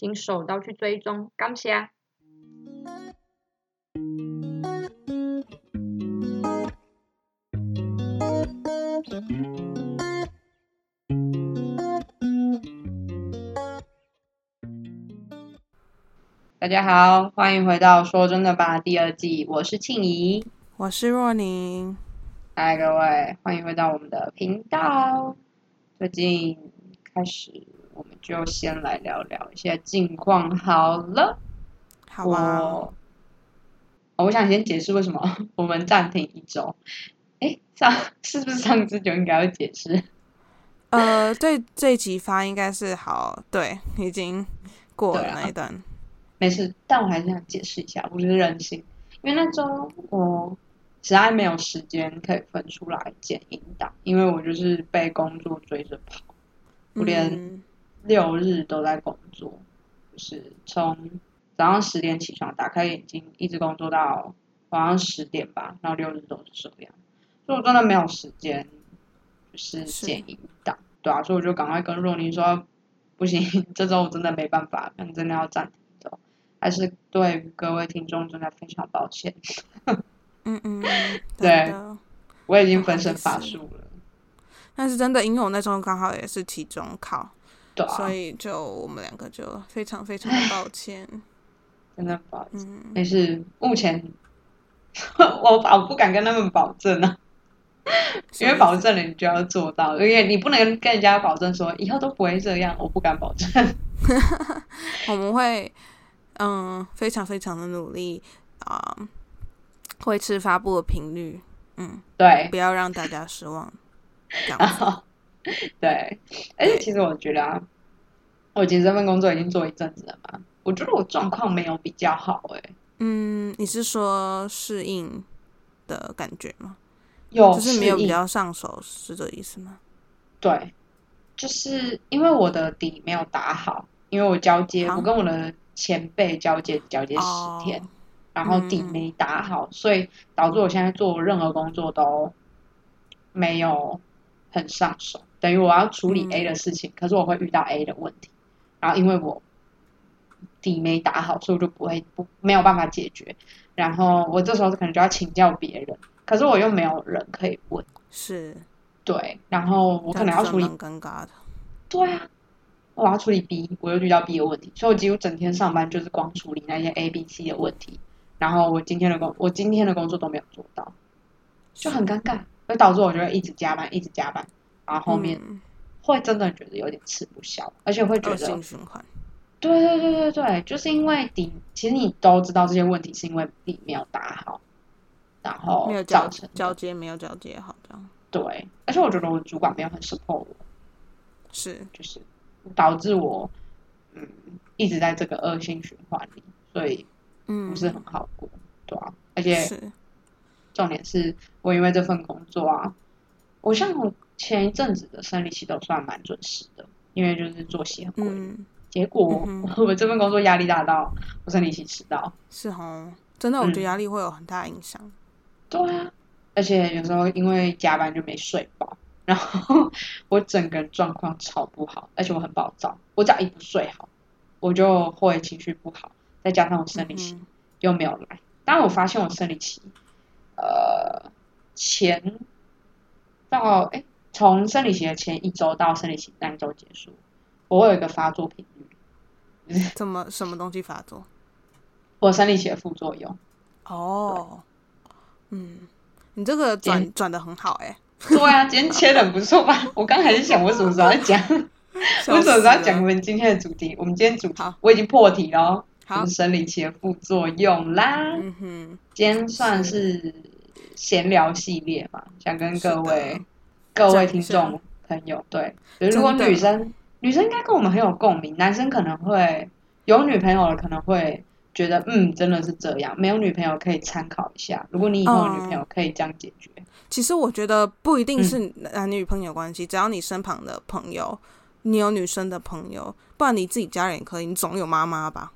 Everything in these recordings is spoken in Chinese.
请手刀去追踪，感谢。大家好，欢迎回到《说真的吧》第二季，我是庆怡，我是若宁。嗨，各位，欢迎回到我们的频道。最近开始。我们就先来聊聊一下近况好了。好啊。我想先解释为什么 我们暂停一周。哎，上 是不是上次就应该要解释？呃，对，这一集发应该是好，对，已经过了那一段。没事，但我还是想解释一下，我觉得任性，因为那周我实在没有时间可以分出来剪音档，因为我就是被工作追着跑，我连。六日都在工作，就是从早上十点起床，打开眼睛，一直工作到晚上十点吧。然后六日都是这样，所以我真的没有时间，就是剪音档，对啊，所以我就赶快跟若琳说，不行，这周我真的没办法，真的要暂停走，还是对各位听众真的非常抱歉。嗯嗯，对，我已经分身乏术了。但是真的，因为我那时候刚好也是期中考。所以就我们两个就非常非常的抱歉，真的抱歉。但是目前 我我不敢跟他们保证啊，因为保证了你就要做到，因为你不能跟人家保证说以后都不会这样，我不敢保证。我们会嗯非常非常的努力啊，维持发布的频率，嗯，对，不要让大家失望。对，而且其实我觉得啊，我其实这份工作已经做一阵子了嘛，我觉得我状况没有比较好哎。嗯，你是说适应的感觉吗？有，就是没有比较上手，是这意思吗？对，就是因为我的底没有打好，因为我交接，我跟我的前辈交接交接十天，然后底没打好，所以导致我现在做任何工作都没有很上手。等于我要处理 A 的事情，可是我会遇到 A 的问题，然后因为我底没打好，所以我就不会不没有办法解决，然后我这时候可能就要请教别人，可是我又没有人可以问，是，对，然后我可能要处理尴尬的，对啊，我要处理 B，我又遇到 B 的问题，所以我几乎整天上班就是光处理那些 A、B、C 的问题，然后我今天的工我今天的工作都没有做到，就很尴尬，会导致我就会一直加班，一直加班。然后后面会真的觉得有点吃不消，而且会觉得性循环。对对对对对，就是因为底，其实你都知道这些问题是因为底没有打好，然后没有交交接没有交接好这样。对，而且我觉得我主管没有很 support 我，是就是导致我嗯一直在这个恶性循环里，所以嗯不是很好过，对啊，而且重点是我因为这份工作啊，我像我。前一阵子的生理期都算蛮准时的，因为就是作息很规结果我这份工作压力大到我生理期迟到，是哦，真的我觉得压力会有很大影响。对啊，而且有时候因为加班就没睡饱，然后 我整个人状况超不好，而且我很暴躁，我只要一不睡好，我就会情绪不好，再加上我生理期又没有来。当我发现我生理期，呃，前到哎。从生理期的前一周到生理期那一周结束，我会有一个发作频率。怎么什么东西发作？我生理期的副作用。哦，嗯，你这个转转的很好哎。对啊，今天切的很不错吧？我刚还是想我什么时候要讲，我什么时候要讲我们今天的主题？我们今天主题我已经破题了，好，生理期的副作用啦。嗯哼，今天算是闲聊系列嘛，想跟各位。各位听众朋友，对，如果女生女生应该跟我们很有共鸣，男生可能会有女朋友了可能会觉得，嗯，真的是这样。没有女朋友可以参考一下，如果你以后有女朋友可以这样解决。其实我觉得不一定是嗯男女朋友关系，只要你身旁的朋友，你有女生的朋友，不然你自己家人也可以，你总有妈妈吧？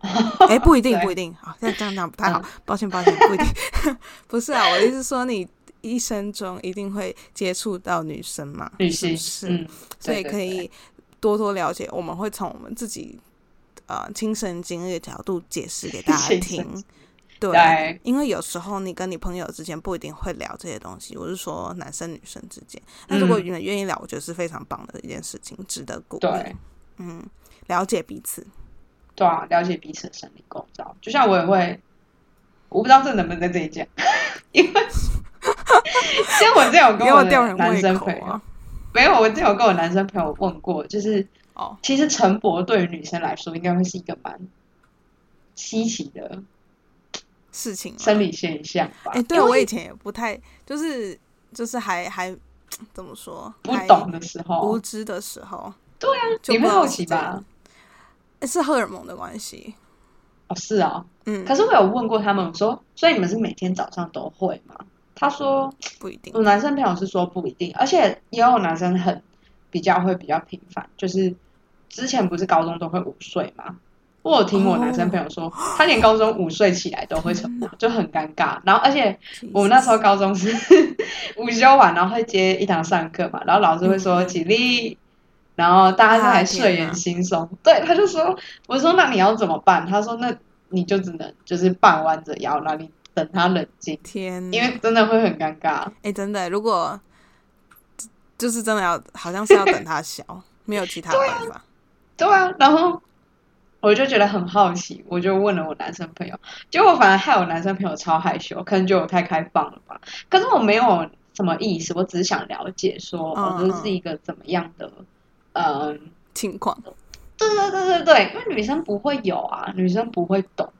哎、不一定，不一定。好，这样这样讲不太好，嗯抱歉抱歉，不一定。不是啊，我的意思是说，你一生中一定会接触到女生嘛，是不是？嗯，所以可以多多了解，我们会从我们自己呃亲身经历的角度解释给大家听。对，对因为有时候你跟你朋友之间不一定会聊这些东西，我是说男生女生之间。那如果嗯你们愿意聊，我觉得是非常棒的一件事情，值得鼓励对。嗯，了解彼此。对啊，了解彼此的生理构造。就像我也会，我不知道这能不能在这里讲，因为像我之前有跟我男生朋友！没有，我之前有跟我男生朋友问过，就是哦，其实晨勃对于女生来说，应该会是一个蛮稀奇的事情生理现象吧？哎、对我以前也不太，就是就是还还怎么说，不懂的时候无候，知的时候，对啊，就你会好不知道是这奇吧？诶是荷尔蒙的关系。哦，是啊，嗯，可是我有问过他们，我说，所以你们是每天早上都会吗？他说，不一定我。男生朋友是说不一定，而且也有男生很比较会比较频繁，就是之前不是高中都会午睡吗？我有听我男生朋友说，他连高中午睡起来都会晨勃，就很尴尬。然后而且我们那时候高中是 午休完，然后会接一堂上课嘛，然后老师会说嗯起立，然后大家就还啊睡眼惺忪。对，他就说，我说那你要怎么办？他说那你就只能就是半弯着腰，然后你等他冷静，天，因为真的会很尴尬。哎、真的，如果就是真的要，好像是要等他消，没有其他办法。对啊，然后我就觉得很好奇，我就问了我男生朋友，结果反而害我男生朋友超害羞，可能觉得我太开放了吧。可是我没有什么意思，我只是想了解说，哦，嗯这是一个怎么样的，嗯，情况，对对对对对，因为女生不会有啊，女生不会懂，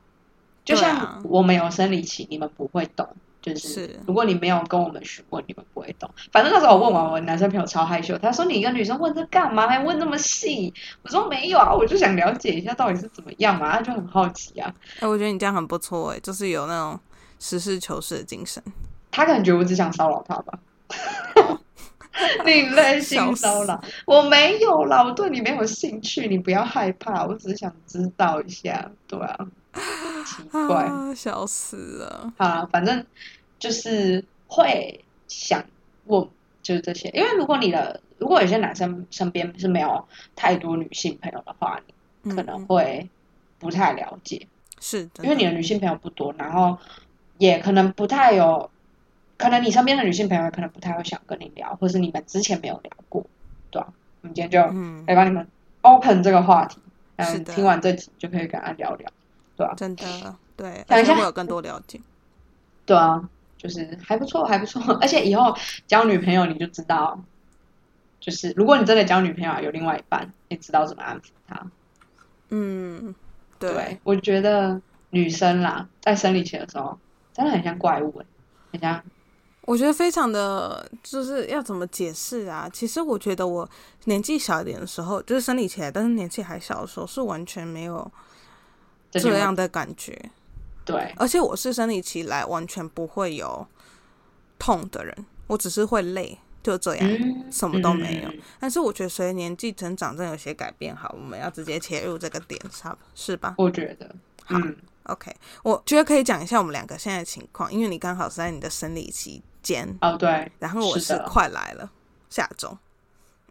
就像我们有生理期，你们不会懂。就是是如果你没有跟我们询问，你们不会懂。反正那时候我问完，我男生朋友超害羞，他说：“你一个女生问这干嘛？还问那么细？”我说：“没有啊，我就想了解一下到底是怎么样嘛。”他就很好奇啊。哎、我觉得你这样很不错，哎，就是有那种实事求是的精神。他可能觉得我只想骚扰他吧，另类性骚扰，我没有啦，我对你没有兴趣，你不要害怕，我只是想知道一下，对啊，奇怪。啊，笑死了。好啦，反正就是会想问，就是这些。因为如果你的，如果有些男生身边是没有太多女性朋友的话，你可能嗯会不太了解，是真的，因为你的女性朋友不多，然后也可能不太有，可能你身边的女性朋友可能不太会想跟你聊，或是你们之前没有聊过，对吧、我们今天就嗯，来帮你们 open 这个话题，嗯，听完这集就可以跟他聊聊，对吧、真的对，等一下有更多了解。对啊，就是还不错，还不错。而且以后交女朋友你就知道，就是如果你真的交女朋友有另外一半，你知道怎么安抚她。嗯，对，我觉得女生啦，在生理期的时候真的很像怪物、欸，很像我觉得非常的，就是要怎么解释啊？其实我觉得我年纪小一点的时候，就是生理期来，但是年纪还小的时候，是完全没有这样的感觉。对，而且我是生理期来完全不会有痛的人，我只是会累，就这样，嗯，什么都没有。嗯但是我觉得随着年纪成长，真的有些改变。好，我们要直接切入这个点，是吧？是吧我觉得，嗯，？OK，我觉得可以讲一下我们两个现在的情况，因为你刚好是在你的生理期间，哦，对，然后我是快来了，下周，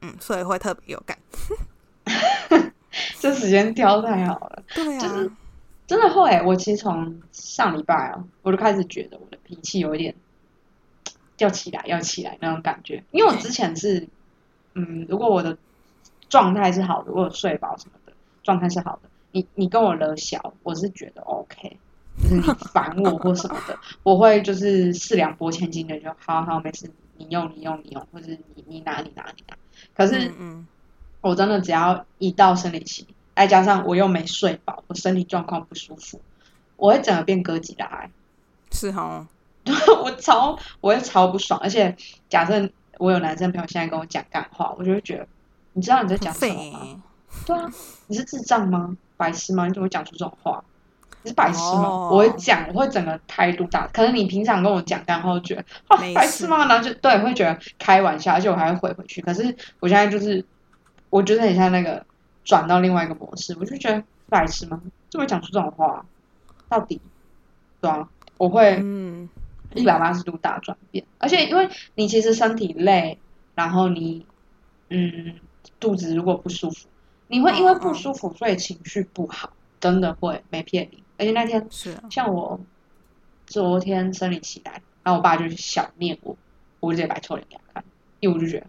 嗯，所以会特别有感。这时间挑太好了，对啊，就是真的会。我其实从上礼拜哦，我就开始觉得我的脾气有一点要起来，要起来那种感觉。因为我之前是，嗯，如果我的状态是好的，我有睡饱什么的，状态是好的，你你跟我惹小，我是觉得 OK。就是你烦我或什么的，我会就是四两拨千斤的就好好没事，你用你用你用，或者你你拿你拿你拿。可是嗯嗯，我真的只要一到生理期，再加上我又没睡饱，我身体状况不舒服，我会整个变哥吉拉、欸，是哦，我超我会超不爽。而且假设我有男生朋友现在跟我讲干话，我就会觉得，你知道你在讲什么吗？对啊，你是智障吗？白痴吗？你怎么会讲出这种话？你是白痴吗？哦我会讲，我会整个态度大。可能你平常跟我讲，然后觉得啊白痴吗？然后就对，会觉得开玩笑，而且我还会回回去。可是我现在就是，我觉得很像那个转到另外一个模式，我就觉得白痴吗？怎么会讲出这种话？到底对啊，我会嗯，一百八十度大转变。而且因为你其实身体累，然后你嗯肚子如果不舒服，你会因为不舒服所以情绪不好，真的会没骗你。而且那天是啊，像我昨天生理期来，然后我爸就想念我，我就直接摆臭脸给他看，因为我就觉得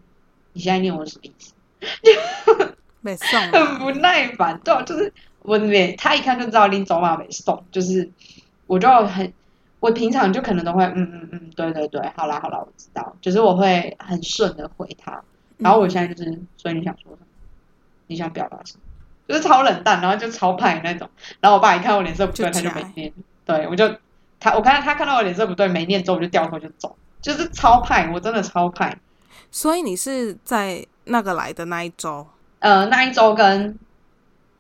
你现在念我是什么意思？没送很啊，不耐烦，对啊，就是我每，他一看就知道拎走马没送，就是我就很，我平常就可能都会，嗯嗯嗯，对对对，好啦好啦，我知道，就是我会很顺的回他，然后我现在就是，所以你想说什么？你想表达什么？就是超冷淡，然后就超派那种，然后我爸一看我脸色不对，他就没念，对我就他我看他看到我脸色不对没念之后，我就掉头就走，就是超派，我真的超派，所以你是在那个来的那一周，呃，那一周跟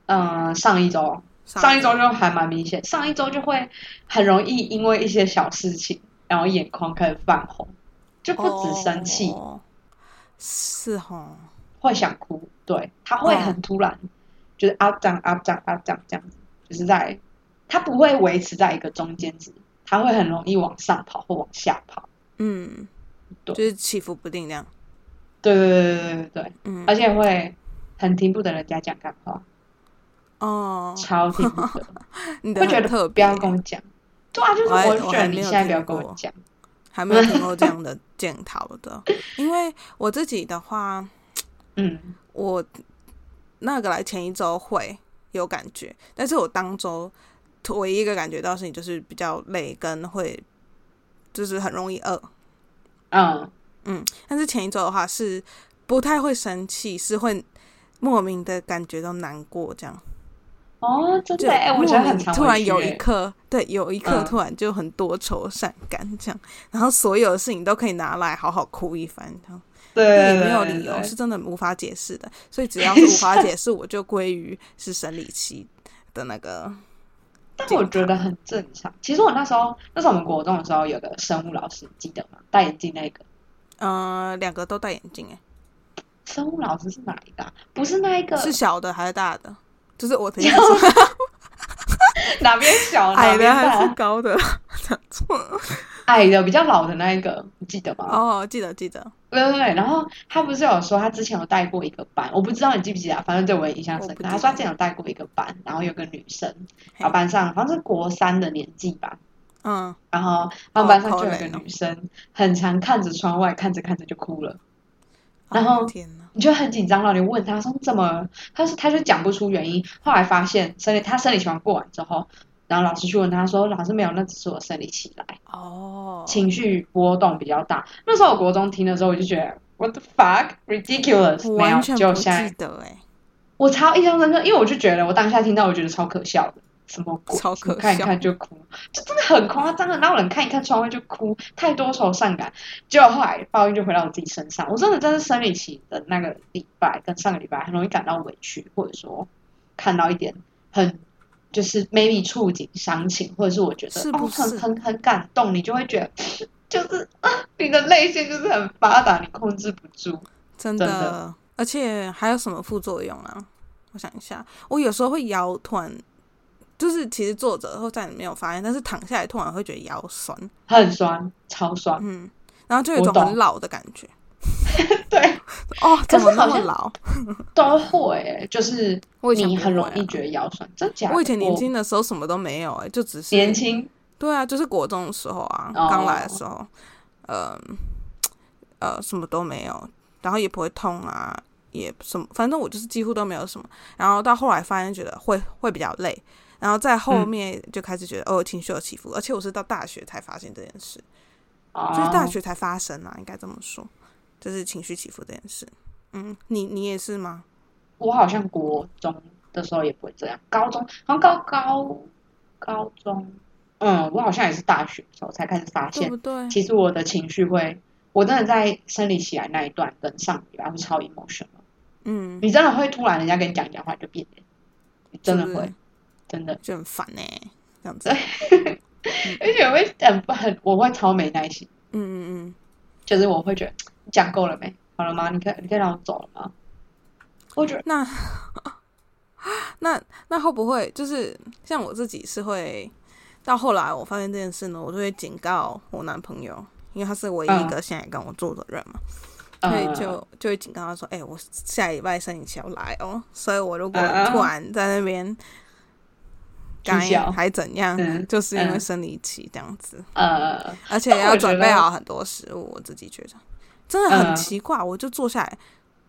呃上一周。上。一周就还蛮明显，上一周就会很容易因为一些小事情，然后眼眶开始泛红，就不止生气，哦是哦，会想哭，对，他会很突然，就是 up down up down up down 这样子，就是在它不会维持在一个中间值，它会很容易往上跑或往下跑，嗯，对。就是起伏不定那样，对对对对对对对，嗯，而且会很听不得人家讲干话，哦，超听不得，你的会觉得不要，跟我讲，对啊，就是我还我就觉得你现在不要跟我讲，还没有听过这样 的检讨的，因为我自己的话，嗯。我那个来前一周会有感觉，但是我当周唯一一个感觉到的事情就是比较累，跟会就是很容易饿。嗯，嗯，但是前一周的话是不太会生气，是会莫名的感觉到难过这样。哦，真就的，哎，我觉得很突然有一刻，对，有一刻嗯突然就很多愁善感这样，然后所有的事情都可以拿来好好哭一番，这样对，也对没有理由，是真的无法解释的。所以只要是无法解释，我就归于是生理期的那个。但我觉得很正常。其实我那时候，那时候我们国中的时候有个生物老师，你记得吗？戴眼镜那个呃，两个都戴眼镜，哎，生物老师是哪一个啊？不是那一个，是小的还是大的？就是我的意思，哪边小？哪边矮的还是？高的？讲错了。矮的比较老的那一个，你记得吗？哦，记得记得，对对对。然后他不是有说他之前有带过一个班，我不知道你记不记得啊，反正对我也印象深刻。他说他之前有带过一个班，然后有个女生，嘿然后班上好像是国三的年纪吧，嗯，然后他们班上就有一个女生，很常看着窗外，看着看着就哭了。然后你就很紧张了，你问他说你怎么？他说他就讲不出原因。后来发现生理他生理期完过完之后，然后老师去问他说老师没有，那只是我生理期来，哦，情绪波动比较大。那时候我国中听的时候，我就觉得 what the fuck ridiculous，我没有就现在记得哎，我超印象深刻，因为我就觉得我当下听到我觉得超可笑的。什么鬼？超可看一看就哭，就真的很夸张的。然后人看一看窗外就哭？太多愁善感。结果后来报应就回到我自己身上。我真的真是生理期的那个礼拜跟上个礼拜很容易感到委屈，或者说看到一点很就是 maybe 触景伤情，或者是我觉得是不哦很是很很感动，你就会觉得就是啊你的泪腺就是很发达，你控制不住。真真的，而且还有什么副作用啊？我想一下，我有时候会腰突然，就是其实坐着后站没有发现，但是躺下来突然会觉得腰酸，很酸，超酸。嗯，然后就有一种很老的感觉。对，哦，可怎么那是好像么老？都会、欸，就是我以前很容易觉得腰酸，真假？我以前年轻的时候什么都没有、哎，就只是年轻，对啊，就是国中的时候啊，哦。刚来的时候，呃呃，什么都没有，然后也不会痛啊，也什么，反正我就是几乎都没有什么。然后到后来发现觉得会会比较累，然后在后嗯。面就开始觉得、哦情绪有起伏，而且我是到大学才发现这件事，哦。就是大学才发生啊，应该这么说，就是情绪起伏这件事。嗯，你你也是吗？我好像国中的时候也不会这样，高中好像高高高中，嗯，我好像也是大学的时候才开始发现对不，对？其实我的情绪会，我真的在生理起来那一段跟上礼拜会超 emotional，嗯，你真的会突然人家跟你讲讲话就变脸，你真的会，真的，就很烦呢、这样子。而且我会很很我会超没耐心，嗯嗯嗯，就是我会觉得你讲够了没？好了吗？你可以你可以让我走了吗？我觉得那 那那会不会就是像我自己是会到后来我发现这件事呢，我就会警告我男朋友，因为他是唯一一个现在跟我住的人嘛，所以呃就就会警告他说：“哎、我下礼拜生理期要来哦，所以我如果突然在那边该踢脚还怎样，嗯。就是因为嗯。生理期这样子，呃，而且要准备好很多食物，我自己觉得真的很嗯奇怪。我就坐下来，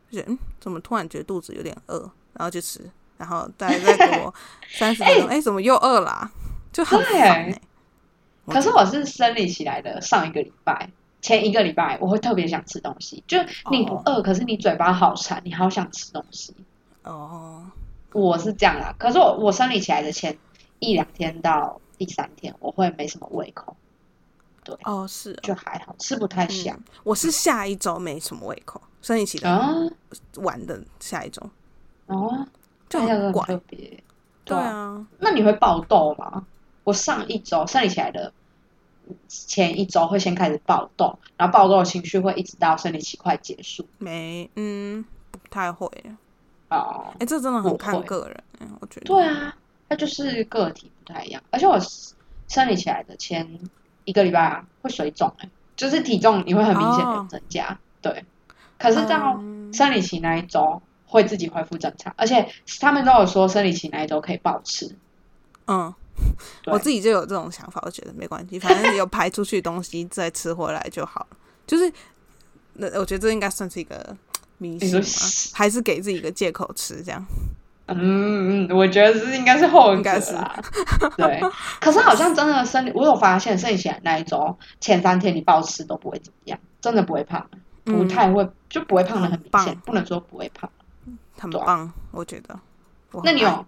就觉得嗯，怎么突然觉得肚子有点饿，然后就吃，然后再再过 三十分钟，哎、怎么又饿啦、就很烦可是我是生理起来的，上一个礼拜。前一个礼拜我会特别想吃东西，就你不哦饿，可是你嘴巴好馋，你好想吃东西。哦，我是这样啦，可是我我生理起来的前一两天到第三天，我会没什么胃口，哦是哦就还好，吃不太下。嗯，我是下一周没什么胃口，生理期的啊晚的下一周哦，就很很怪。特别。对啊，那你会爆痘吗？我上一周生理起来的前一周会先开始爆痘，然后爆痘的情绪会一直到生理期快结束。没嗯不太会。哦，哎、这真的很看个人，嗯我觉得。对啊，它就是个体不太一样，而且我生理起来的前一个礼拜啊会水肿、欸，就是体重你会很明显的哦增加，对。可是到嗯生理期那一周会自己恢复正常，而且他们都有说生理期那一周可以暴吃，嗯，对我自己就有这种想法，我觉得没关系，反正有排出去的东西再吃回来就好了。就是，那我觉得这应该算是一个迷信嘛，还是给自己一个借口吃这样？嗯，嗯，我觉得是应该是后者啦。对，可是好像真的生理，我有发现生理期来那一周前三天你暴吃都不会怎么样，真的不会胖，不嗯太会，就不会胖的很明显，不能说不会胖。很棒，我觉得。那你有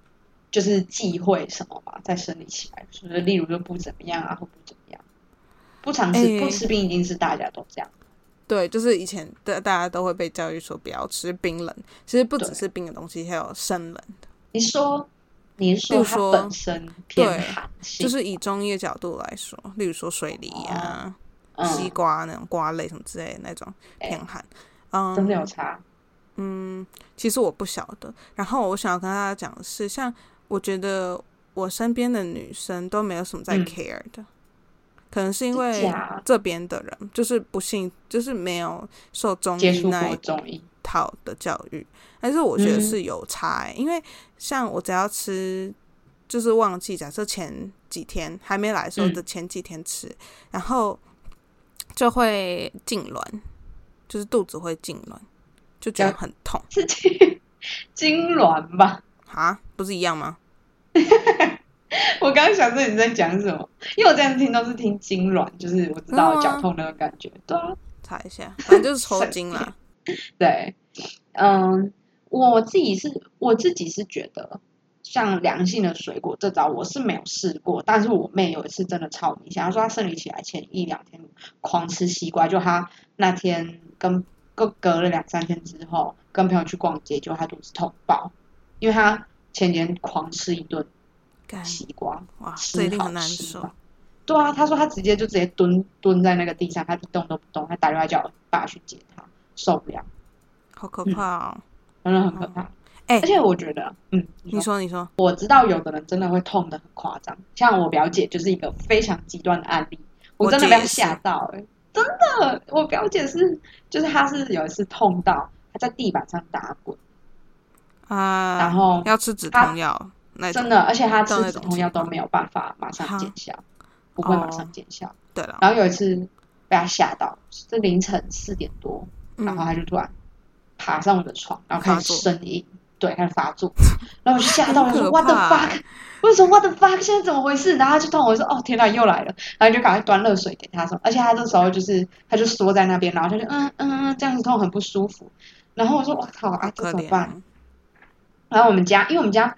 就是忌讳什么吗？在生理期来，就是例如说不怎么样啊，或不怎么样，不常吃、诶不吃冰，已经是大家都这样。对，就是以前的大家都会被教育说不要吃冰冷，其实不只是冰的东西，还有生冷的。你说，你是说它本身偏对寒性，就是以中医的角度来说，例如说水梨啊、西嗯，瓜那种瓜类什么之类的那种哎偏寒。嗯，真的有差。嗯，其实我不晓得。然后我想要跟大家讲的是，像我觉得我身边的女生都没有什么在嗯 care 的，可能是因为这边的人就是不信，就是没有受中医那一套的教育，但是我觉得嗯。是有差、欸，因为像我只要吃，就是忘记，假设前几天还没来的时候嗯。的前几天吃，然后就会痉挛，就是肚子会痉挛，就觉得很痛是痉 痉挛吧？啊，不是一样吗？我刚刚想说你在讲什么，因为我这样听都是听痉挛，就是我知道嗯啊绞痛那个感觉。对啊，查一下，反正就是抽筋啦。对，嗯，我自己是我自己是觉得，像凉性的水果这招我是没有试过，但是我妹有一次真的超明显，她说她生理起来前一两天狂吃西瓜，就她那天跟隔隔了两三天之后跟朋友去逛街，就她肚子痛爆，因为她前天狂吃一顿干西瓜，哇，吃这一定好很难受。对啊，他说他直接就直接蹲蹲在那个地上，他一动都不动，他打电话叫我爸去接他，受不了，好可怕哦！真的很可怕。哎、而且我觉得，嗯，你说，你说，我知道有的人真的会痛的很夸张，像我表姐就是一个非常极端的案例，我真的被她吓到哎、真的，我表姐是，就是她是有一次痛到她在地板上打滚，啊，然后要吃止痛药那真的，而且他吃止痛药都没有办法马上见效，不会马哦上见效。对了，然后有一次被他吓到，是凌晨四点多，然后他，就突然爬上我的床，然后开始呻吟，对，开始发作，然后我就吓到，我说 What the fuck？为什么 What the fuck？现在怎么回事？然后他就痛，我说哦天哪，又来了，然后就赶快端热水给他说，而且他这时候就是他就缩在那边，然后他就嗯嗯嗯这样子痛很不舒服，然后我说我靠啊，这怎么办？哦，然后我们家因为我们家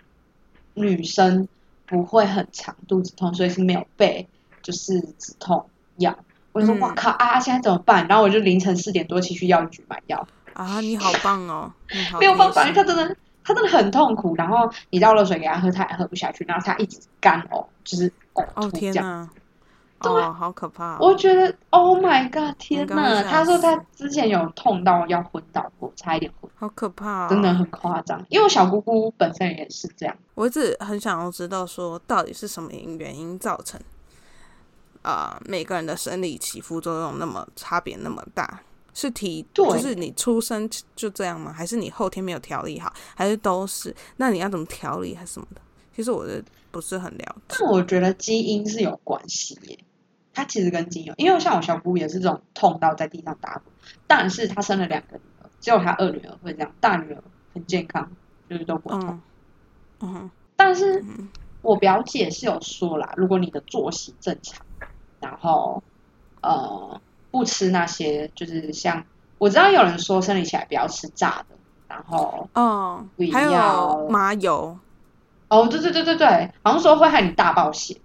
女生不会很长肚子痛，所以是没有备就是止痛药。我就说嗯哇靠啊，现在怎么办？然后我就凌晨四点多起去药局买药，啊，你好棒哦！没有办法，因为他真的他真的很痛苦。然后你倒热水给他喝，他也喝不下去，然后他一直干呕，就是呕哦吐这样。对哦，好可怕哦！我觉得，Oh my god，天呐！刚刚吓他说他之前有痛到要昏倒过，差一点昏，好可怕、哦，真的很夸张。因为我小姑姑本身也是这样，我一直很想要知道，说到底是什么原因造成啊、每个人的生理起伏作用那么差别那么大？是体对就是你出生就这样吗？还是你后天没有调理好？还是都是？那你要怎么调理还是什么的？其实我的不是很了解。但我觉得基因是有关系耶。它其实跟基因有，因为像我小姑也是这种痛到在地上打滚，但是她生了两个女儿，只有她二女儿会这样，大女儿很健康，就是都不痛。嗯嗯哼但是嗯我表姐是有说啦，如果你的作息正常，然后呃不吃那些，就是像我知道有人说生理期来不要吃炸的，然后哦不，还要有麻油，哦对对对对对，好像说会害你大爆血，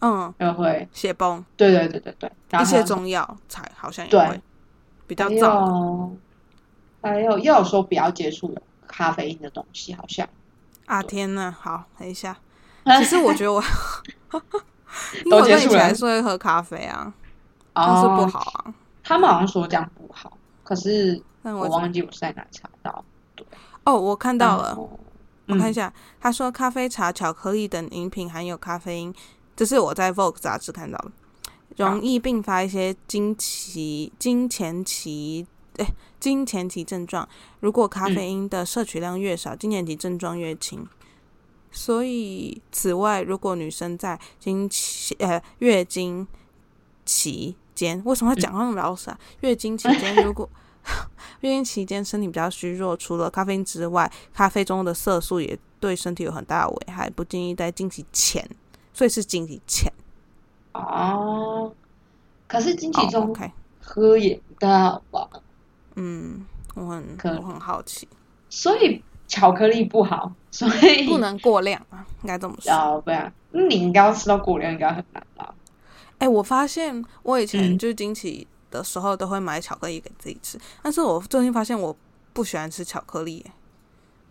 嗯，就会血崩，对对对对对，然后一些中药材好像也对会比较还燥。有还有又有说不要接触有咖啡因的东西，好像啊天呐，好，等一下。其实我觉得我，因为都我跟你结束了起来是会喝咖啡啊，但是不哦，好啊。他们好像说这样不好，可是但我我忘记我是在哪查到。哦，我看到了，后我看一嗯下，他说咖啡、茶、巧克力等饮品含有咖啡因，这是我在 Vogue 杂志看到的，容易并发一些经期、经前期。哎，经前期症状，如果咖啡因的摄取量越少，经前期症状越轻。所以，此外，如果女生在经期呃月经期间，为什么要讲话那么老实啊？月经期间，如果 月经期间身体比较虚弱，除了咖啡因之外，咖啡中的色素也对身体有很大的危害，不建议在经期前，所以是经期前。哦，可是经期哦中，OK，喝也不到吧？嗯，我很可我很好奇，所以巧克力不好，所以不能过量啊，应该这么说。哦，不然那你应该要吃到过量，应该很难吧？哎、我发现我以前嗯就是经期的时候都会买巧克力给自己吃，但是我最近发现我不喜欢吃巧克力、耶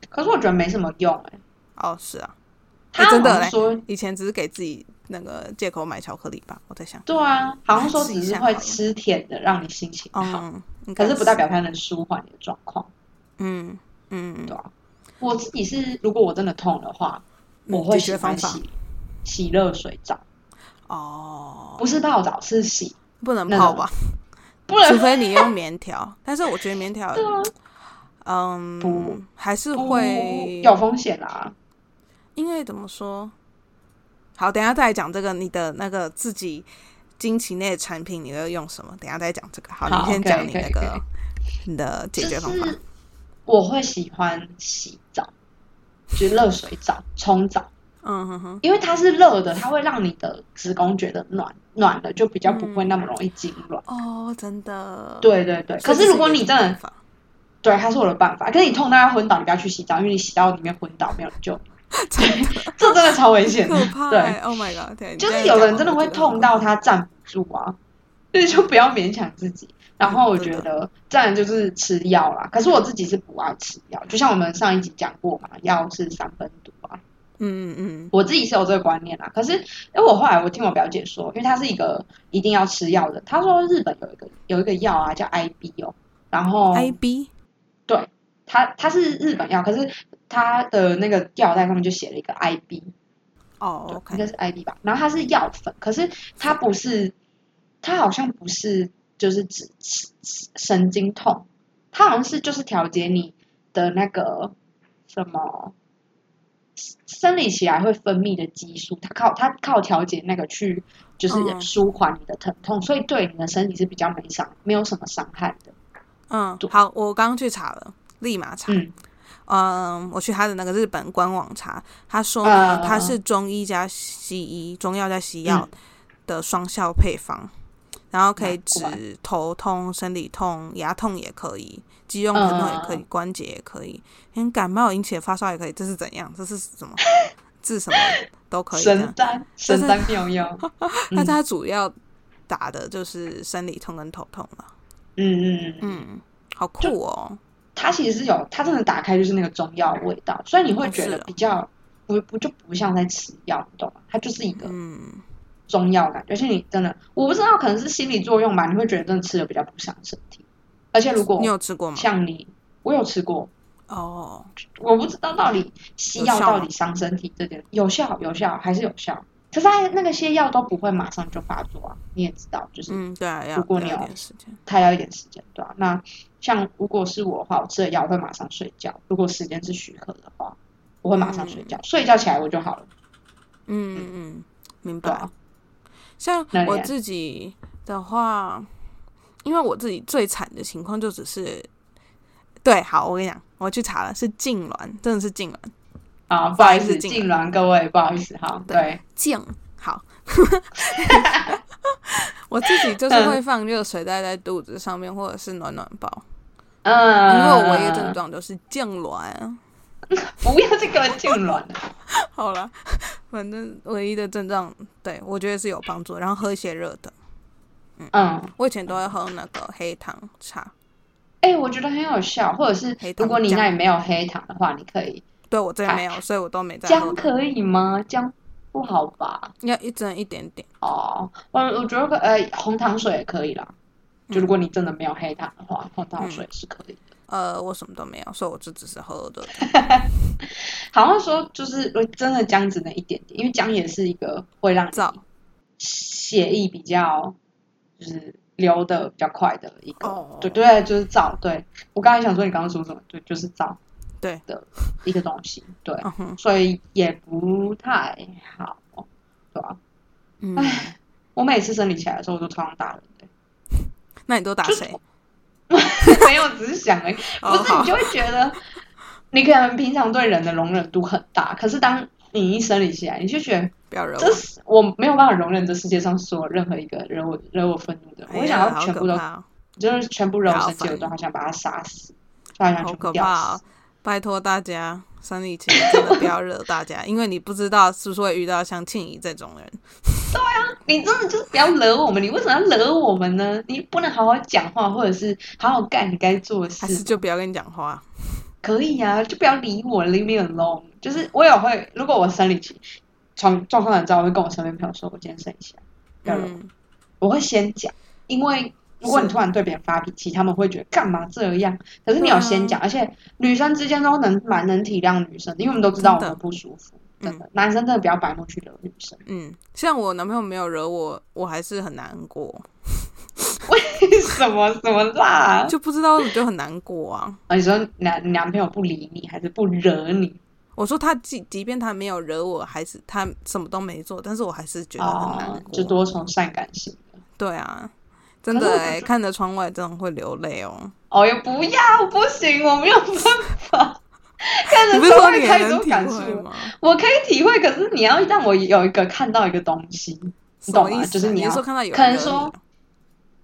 可是我觉得没什么用哎、哦，是啊，他真的说，以前只是给自己那个借口买巧克力吧，我在想。对啊，好像说只是会吃甜的，让你心情好，嗯，可是不代表它能舒缓你的状况，嗯嗯对啊。我自己是，如果我真的痛的话，嗯我会喜解决方洗洗热水澡，哦，不是泡澡，是洗，不能泡吧，不能除非你用棉条。但是我觉得棉条，嗯不，还是不会有风险啦。因为怎么说？好，等一下再来讲这个你的那个自己经期内的产品，你会用什么？等一下再讲这个。好，好你先讲你那个可你的解决方法。就是我会喜欢洗澡，就是热水澡、冲澡，嗯哼哼，因为它是热的，它会让你的子宫觉得暖暖的，就比较不会那么容易痉挛。哦，真的。对对对，可是如果你真的对，它是我的办法。可是你痛到要昏倒，你不要去洗澡，因为你洗到里面昏倒，没有人救你，这真的超危险的可。怕对，欸！Oh my god！对，就是有人真的会痛到他站不住啊，所以就不要勉强自己。然后我觉得再来就是吃药啦，可是我自己是不爱吃药，就像我们上一集讲过嘛，药是三分毒啊，嗯嗯嗯，我自己是有这个观念啦。可是因为我后来我听我表姐说，因为她是一个一定要吃药的，她说日本有一个有一个药啊叫 IB 哦，然后 I B 对它它是日本药，可是它的那个药袋上面就写了一个 IB，哦对，应该是 IB 吧。然后它是药粉，可是它不是，它好像不是就是指神经痛，它好像是就是调节你的那个什么生理起来会分泌的激素，它靠它靠调节那个去就是嗯。舒缓你的疼痛，所以对你的身体是比较没伤，没有什么伤害的。嗯好，我刚刚去查了，立马查。嗯，嗯，我去他的那个日本官网查，他说嗯呢，嗯嗯它是中医加西医，中药加西药的双效配方，然后可以难怪治头痛、生理痛、牙痛也可以，肌肉疼痛也可以，嗯关节也可以，连感冒引起的发烧也可以。这是怎样？这是什么？治什么都可以这样。神丹神丹妙药。但是它主要打的就是生理痛跟头痛了。嗯嗯嗯，嗯，好酷哦。它其实是有，它真的打开就是那个中药味道，所以你会觉得比较不不就不像在吃药，你懂吗？它就是一个嗯，中药感觉，而且你真的我不知道，可能是心理作用吧，你会觉得真的吃的比较不伤身体。而且如果你有吃过吗？像你，我有吃过，哦，我不知道到底西药到底伤身体这点有效有效还是有效，可是它那个些药都不会马上就发作啊，你也知道，就是嗯，对啊，如果你有点时间。它要一点时间，对吧、那像如果是我的话，我吃了药会马上睡觉，如果时间是许可的话，我会马上睡觉，睡觉起来我就好了，嗯嗯嗯，明白。像我自己的话，因为我自己最惨的情况就只是，对，好，我跟你讲，我去查了，是痉挛，真的是痉挛，啊，不好意思，不好意思痉挛各位，不好意思哈，对，痉。好，我自己就是会放热水袋在肚子上面，或者是暖暖包，嗯，因为我唯一的症状就是痉挛。不要这个痉挛，好了，反正唯一的症状，对我觉得是有帮助。然后喝一些热的，嗯，我以前都会喝那个黑糖茶，哎、我觉得很有效，或者是如果你那里没有黑糖的话，你可以对我这里没有，所以我都没在喝姜。可以吗？姜不好吧？要一针一点点。哦，我我觉得呃红糖水也可以啦。就如果你真的没有黑糖的话，红糖水是可以的。呃，我什么都没有，所以我就只是喝的。好像说就是呃真的姜只能一点点，因为姜也是一个会让血液比较就是流的比较快的一个，哦对对，就是燥。对我刚才想说你刚刚说什么，对，就是燥对，的一个东西，对，嗯，所以也不太好，对吧、嗯，我每次生理起来的时候，我都超想打人的。那你都打谁？没有，只是想而已。不是你就会觉得，你可能平常对人的容忍度很大，可是当你一生理起来，你就觉得不要惹这我。是我没有办法容忍这世界上所有任何一个惹我惹我愤怒的人，我会想要全部都就是全部惹我生气，我都好想把他杀死，就好想好全部吊！拜托大家，生理期真的不要惹大家，因为你不知道是不是会遇到像庆怡这种人。你真的就是不要惹我们，你为什么要惹我们呢？你不能好好讲话，或者是好好干你该做的还是事。就不要跟你讲话。可以啊，就不要理我，leave me alone。就是我也会，如果我生理期状状况很糟，我会跟我身边朋友说，我今天生理期，不要惹我。嗯，我会先讲，因为如果你突然对别人发脾气，他们会觉得干嘛这样。可是你有先啊讲，而且女生之间都能蛮能体谅女生的，因为我们都知道我们不舒服，真的。男生真的不要白目去惹女生，嗯，像我男朋友没有惹我，我还是很难过，为什么 什么啦？就不知道我就很难过啊。啊，你说男男朋友不理你，还是不惹你？我说他即即便他没有惹我，还是他什么都没做，但是我还是觉得很难哦，过。就多愁善感型的。对啊，真的哎、看着窗外真的会流泪哦。哦，又不要，不行，我没有办法。看着窗外太也能体多感触，吗？我可以体会，可是你要让我有一个看到一个东西，你懂吗？就是你要说看到有可能说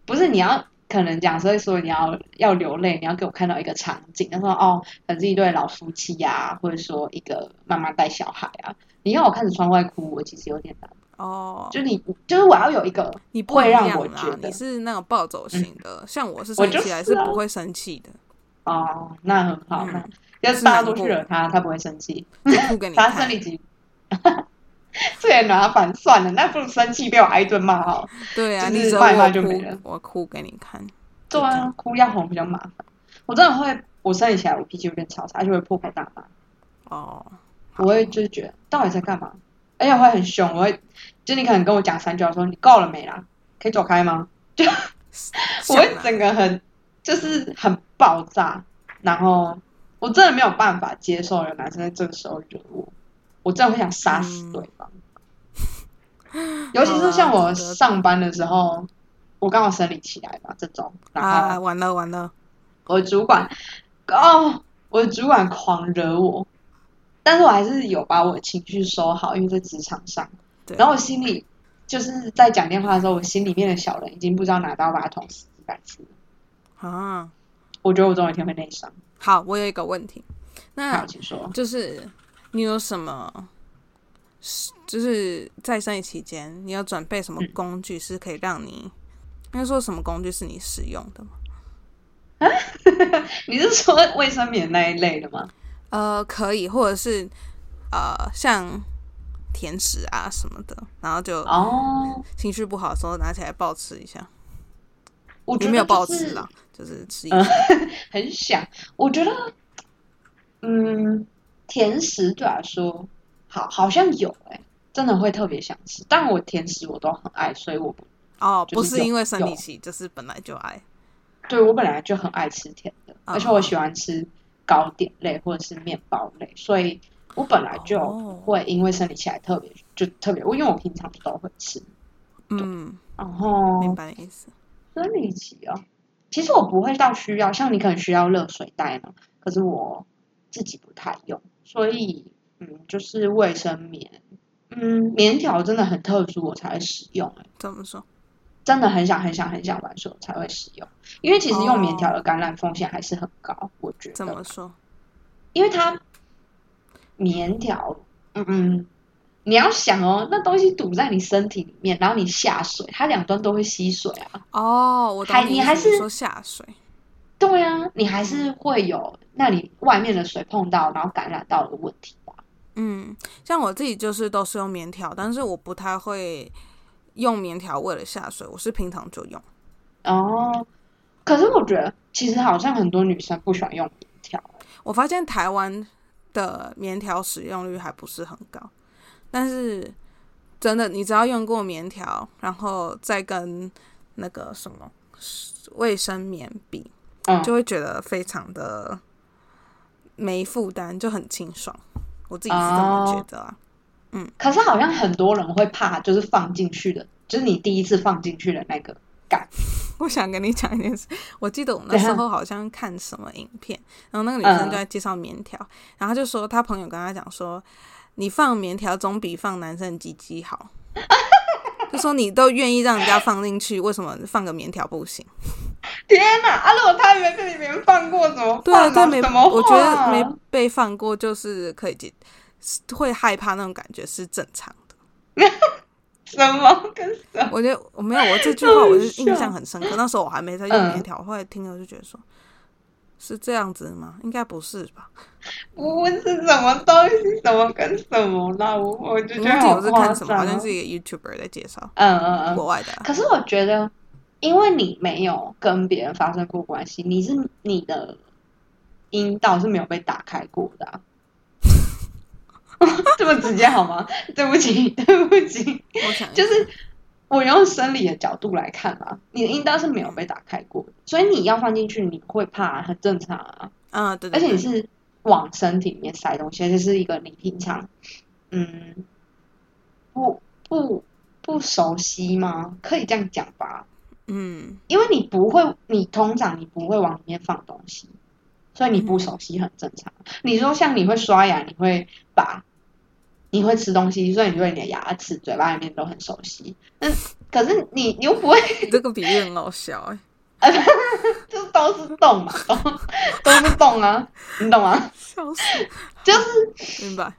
不是你要可能讲，所以说你要要流泪，你要给我看到一个场景，他说哦，可能是一对老夫妻呀、或者说一个妈妈带小孩啊，你要我看着窗外哭，我其实有点难。哦，就你就是我要有一个你不会让我觉得你是那种暴走型的，像我是生气来是不会生气的，哦，那很好，嗯那要是大家都去惹他，他不会生气，他生看。理期。这也麻烦，算了，那不如生气被我挨一顿骂好。对啊，就是骂一骂就没了，我哭给你看。对啊哭要红比较麻烦。我真的会，我生理起来我脾气会变超差，而且会破口大骂。哦，我会就是觉得到底在干嘛，而且我会很凶，我会就你可能跟我讲三句，我说你够了没啦，可以走开吗？就 我会整个很就是很爆炸，然后我真的没有办法接受有男生在这个时候惹我，我真的会想杀死嗯对方。尤其是像我上班的时候，我刚好生理期来嘛，这种，然啊，后完了完了，我的主管，哦，我的主管狂惹我，但是我还是有把我的情绪收好，因为在职场上。然后我心里就是在讲电话的时候，我心里面的小人已经不知道拿刀把他捅死几百次了。啊，我觉得我总有一天会内伤。好，我有一个问题，那。就是你有什么，就是在生理期间，你要准备什么嗯工具是可以让你，应该说什么工具是你使用的吗？啊 你是说卫生棉那一类的吗？呃，可以，或者是呃，像甜食啊什么的，然后就哦，情绪不好的时候拿起来暴吃一下，我觉得也没有暴吃啦，就是吃一嗯。很想。我觉得，嗯，甜食对来说，好好像有哎、真的会特别想吃。但我甜食我都很爱，所以我不哦，不就是因为生理期，就是本来就爱。对我本来就很爱吃甜的，嗯而且我喜欢吃糕点类或者是面包类，所以我本来就哦会因为生理期来特别就特别，因为我平常都会吃。嗯，然后明白你意思。生理期哦，其实我不会到需要，像你可能需要热水袋嘛，可是我自己不太用，所以嗯，就是卫生棉，嗯，棉条真的很特殊，我才会使用、欸，怎么说？真的很想很想很想玩，所以我才会使用，因为其实用棉哦条的感染风险还是很高，我觉得怎么，说？因为它棉条，嗯嗯。你要想哦，那东西堵在你身体里面，然后你下水，它两端都会吸水啊。哦，我懂还你你还是说下水。对啊，你还是会有那里外面的水碰到，然后感染到的问题吧？嗯，像我自己就是都是用棉条，但是我不太会用棉条为了下水，我是平常就用。哦，可是我觉得其实好像很多女生不喜欢用棉条，我发现台湾的棉条使用率还不是很高，但是真的，你只要用过棉条，然后再跟那个什么卫生棉比，嗯，就会觉得非常的没负担，就很清爽。我自己是这么觉得啊。嗯。可是好像很多人会怕，就是放进去的，就是你第一次放进去的那个感，我想跟你讲一件事，我记得我那时候好像看什么影片，然后那个女生嗯。就在介绍棉条，然后就说她朋友跟她讲说，你放棉条总比放男生的鸡鸡好，就说你都愿意让人家放进去，为什么放个棉条不行？天哪！啊，如果他没被别人放过怎么对啊，办啊？对没，什么我觉得话没被放过就是可以接，会害怕那种感觉是正常的。什么跟什么？我觉得我没有，我这句话我是印象很深刻。那时候我还没在用嗯棉条，我后来听了就觉得说，是这样子吗？应该不是吧？不是什么东西，什么跟什么啦？我我就觉得好夸我是看什么，张哦好像是一个 YouTuber 在介绍嗯嗯嗯，国外的啊。可是我觉得，因为你没有跟别人发生过关系，你是你的阴道是没有被打开过的、啊。这么直接好吗？对不起，对不起，我想就是我用生理的角度来看啊，你的阴道是没有被打开过的，所以你要放进去，你会怕，很正常啊。啊，对对对，而且你是往身体里面塞东西，而且是一个你平常嗯不不不熟悉吗？可以这样讲吧？嗯因为你不会，你通常你不会往里面放东西，所以你不熟悉很正常。你说像你会刷牙，你会把你会吃东西，所以你对你的牙齿、嘴巴里面都很熟悉。那 可是你你又不会，你这个比喻很好笑哎，就都是洞嘛，都 都是洞啊，你懂吗？笑死，就是明白。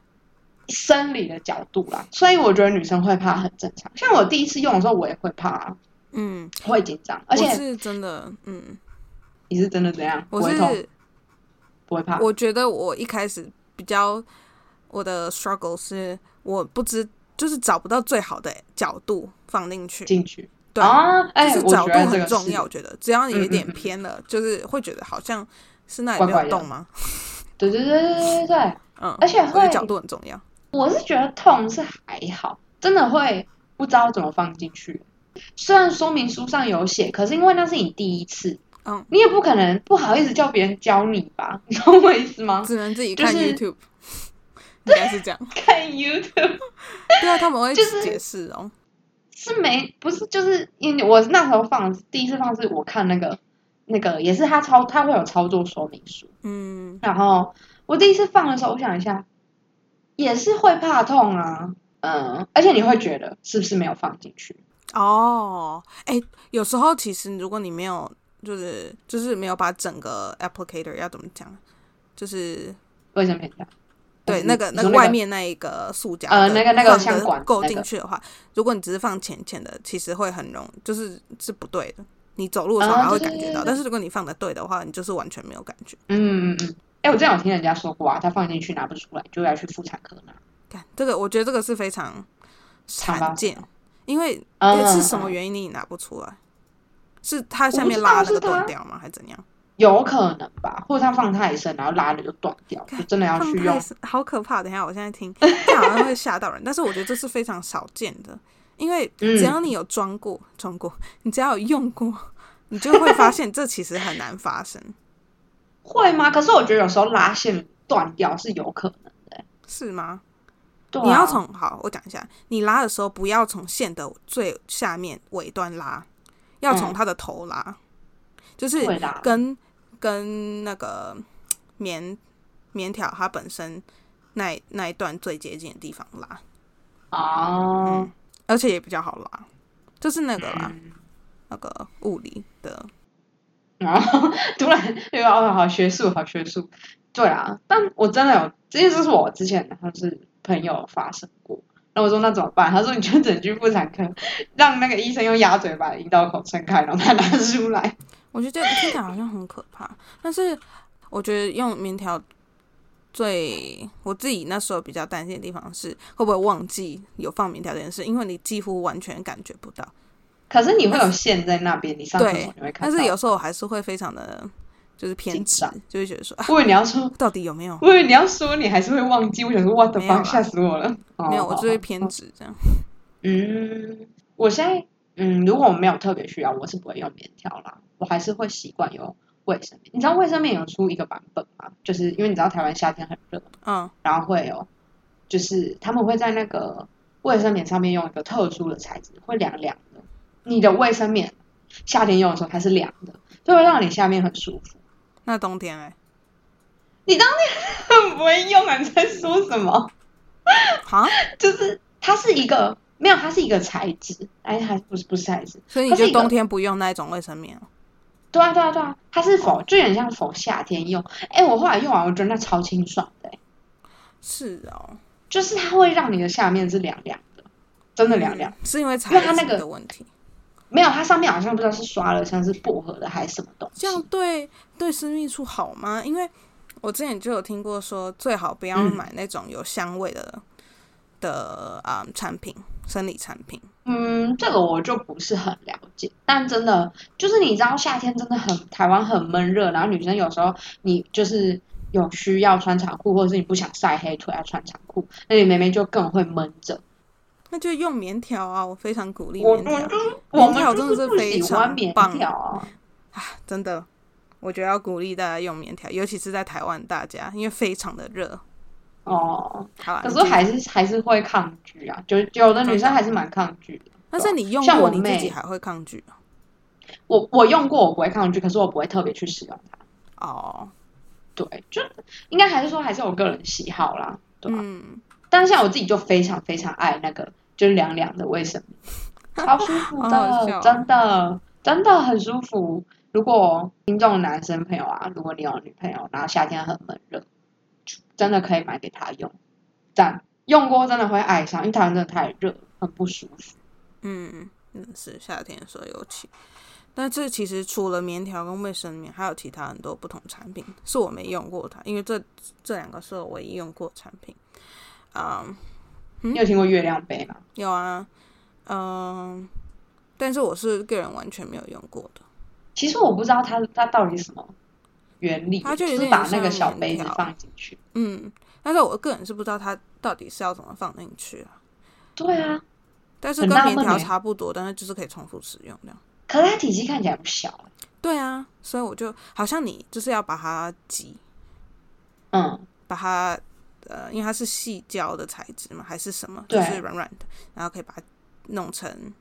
生理的角度啦，所以我觉得女生会怕很正常。像我第一次用的时候，我也会怕、啊，嗯，会紧张，而且我是真的，嗯，你是真的怎样？我不会痛，是不会怕。我觉得我一开始比较我的 struggle 是我不知就是找不到最好的角度放进去，进去对，啊，哎，就是角度很重要。我觉得只要你有一点嗯嗯嗯偏了，就是会觉得好像是那里没有动吗？对对对对对对，嗯，而且会角度很重要。我是觉得痛是还好，真的会不知道怎么放进去。虽然说明书上有写，可是因为那是你第一次，嗯，你也不可能不好意思叫别人教你吧？你懂我意思吗？只能自己看 YouTube，应该是这样。看 YouTube 对啊，他们会就是解释哦。是没不是就是因为我那时候放第一次放是我看那个那个也是他操他会有操作说明书，嗯，然后我第一次放的时候，我想一下，也是会怕痛啊，嗯，而且你会觉得是不是没有放进去？哦，哎，有时候其实如果你没有，就是就是没有把整个 applicator 要怎么讲，就是卫生棉条，还是对那个那个外面那一个塑胶的呃那个那个放的像管够进去的话，如果你只是放浅浅的，其实会很容就是是不对的。你走路的时候啊还会感觉到，但是如果你放的对的话，你就是完全没有感觉。嗯嗯嗯。哎、我之前有听人家说过啊，他放进去拿不出来，就要去妇产科拿。看这个，我觉得这个是非常常见，因为是什么原因你拿不出来？是它下面拉那个断掉吗？还是怎样？有可能吧，或者他放太深，然后拉了就断掉，就真的要去用。好可怕！等一下，我现在听，这好像会吓到人，但是我觉得这是非常少见的，因为嗯只要你有装过、装过，你只要有用过，你就会发现 这其实很难发生，会吗？可是我觉得有时候拉线断掉是有可能的、欸。是吗？对啊、你要从好，我讲一下，你拉的时候不要从线的最下面尾端拉，要从嗯它的头拉，就是跟跟那个棉棉条它本身那那一段最接近的地方拉，哦，而且也比较好拉，就是那个啦，嗯那个物理的，然 后突然又要哦好学术，好学术。对啊，但我真的有，这件事是我之前他是朋友发生过。然后我说那怎么办？他说你就整去妇产科，让那个医生用鸭嘴把阴道口撑开，然后他拿出来。我觉得这个听起来好像很可怕，但是我觉得用棉条最我自己那时候比较担心的地方是会不会忘记有放棉条这件事，因为你几乎完全感觉不到。可是你会有线在那边，你上厕所对你会看到。但是有时候我还是会非常的就是偏执，就会觉得说啊，我以为你要说，到底有没有？我以为你要说你还是会忘记。我想说，what the 没有啦 fuck，吓死我了。没有，哦我就会偏执这样。嗯，我现在嗯，如果我没有特别需要，我是不会用棉条啦，我还是会习惯用卫生棉。你知道卫生棉有出一个版本吗？就是因为你知道台湾夏天很热，嗯，然后会有，就是他们会在那个卫生棉上面用一个特殊的材质，会凉凉的。你的卫生棉夏天用的时候它是凉的，就会让你下面很舒服。那冬天哎，很 不会用啊！你在说什么？啊，就是它是一个没有，它是一个材质，哎，还不是不是材质，所以你就冬天不用那一种卫生棉哦。对啊，对啊，对啊，它是否就有点像否夏天用？哎，我后来用完，我觉得那超清爽的、欸，是哦，就是它会让你的下面是凉凉的，真的凉凉。嗯是因为材质因为它那个的问题。没有，它上面好像不知道是刷了像是薄荷的还是什么东西。这样对对私密处好吗？因为我之前就有听过说，最好不要嗯买那种有香味的、的啊、产品，生理产品。嗯，这个我就不是很了解，但真的就是你知道夏天真的很台湾很闷热，然后女生有时候你就是有需要穿长裤，或者是你不想晒黑腿要穿长裤，那你妹妹就更会闷着。那就用棉条啊，我非常鼓励我棉条我，们条真的是非常棒条啊。真的，我觉得要鼓励大家用棉条，尤其是在台湾大家，因为非常的热。哦，可是还是还是会抗拒啊，就有的女生还是蛮抗拒的。但是你用过，你自像我妹。己还会抗拒啊我我用过，我不会抗拒，可是我不会特别去使用它。哦。对，就应该还是说还是我个人喜好啦，对吧、嗯，但是像我自己就非常非常爱那个就是凉凉的卫生棉，超舒服好的，好笑。哦真的真的很舒服。如果听众男生朋友啊，如果你有女朋友，然后夏天很闷热，就真的可以买给他用，但。用过真的会爱上，因为台湾真的太热，很不舒服。嗯，嗯，是夏天的时候尤其。但这其实除了棉条跟卫生棉，还有其他很多不同产品是我没用过它，因为这这两个是我唯一用过的产品。嗯、你有听过月亮杯吗？有啊，嗯、但是我是个人完全没有用过的。其实我不知道它它到底什么原理，它就是把那个小杯子放进去。嗯，但是我个人是不知道它到底是要怎么放进去啊。对啊，但是跟棉条差不多，但是就是可以重复使用这样。可是它体积看起来不小。对啊，所以我就好像你就是要把它挤，嗯，把它呃，因为它是细胶的材质嘛，还是什么，就是软软的，然后可以把它弄成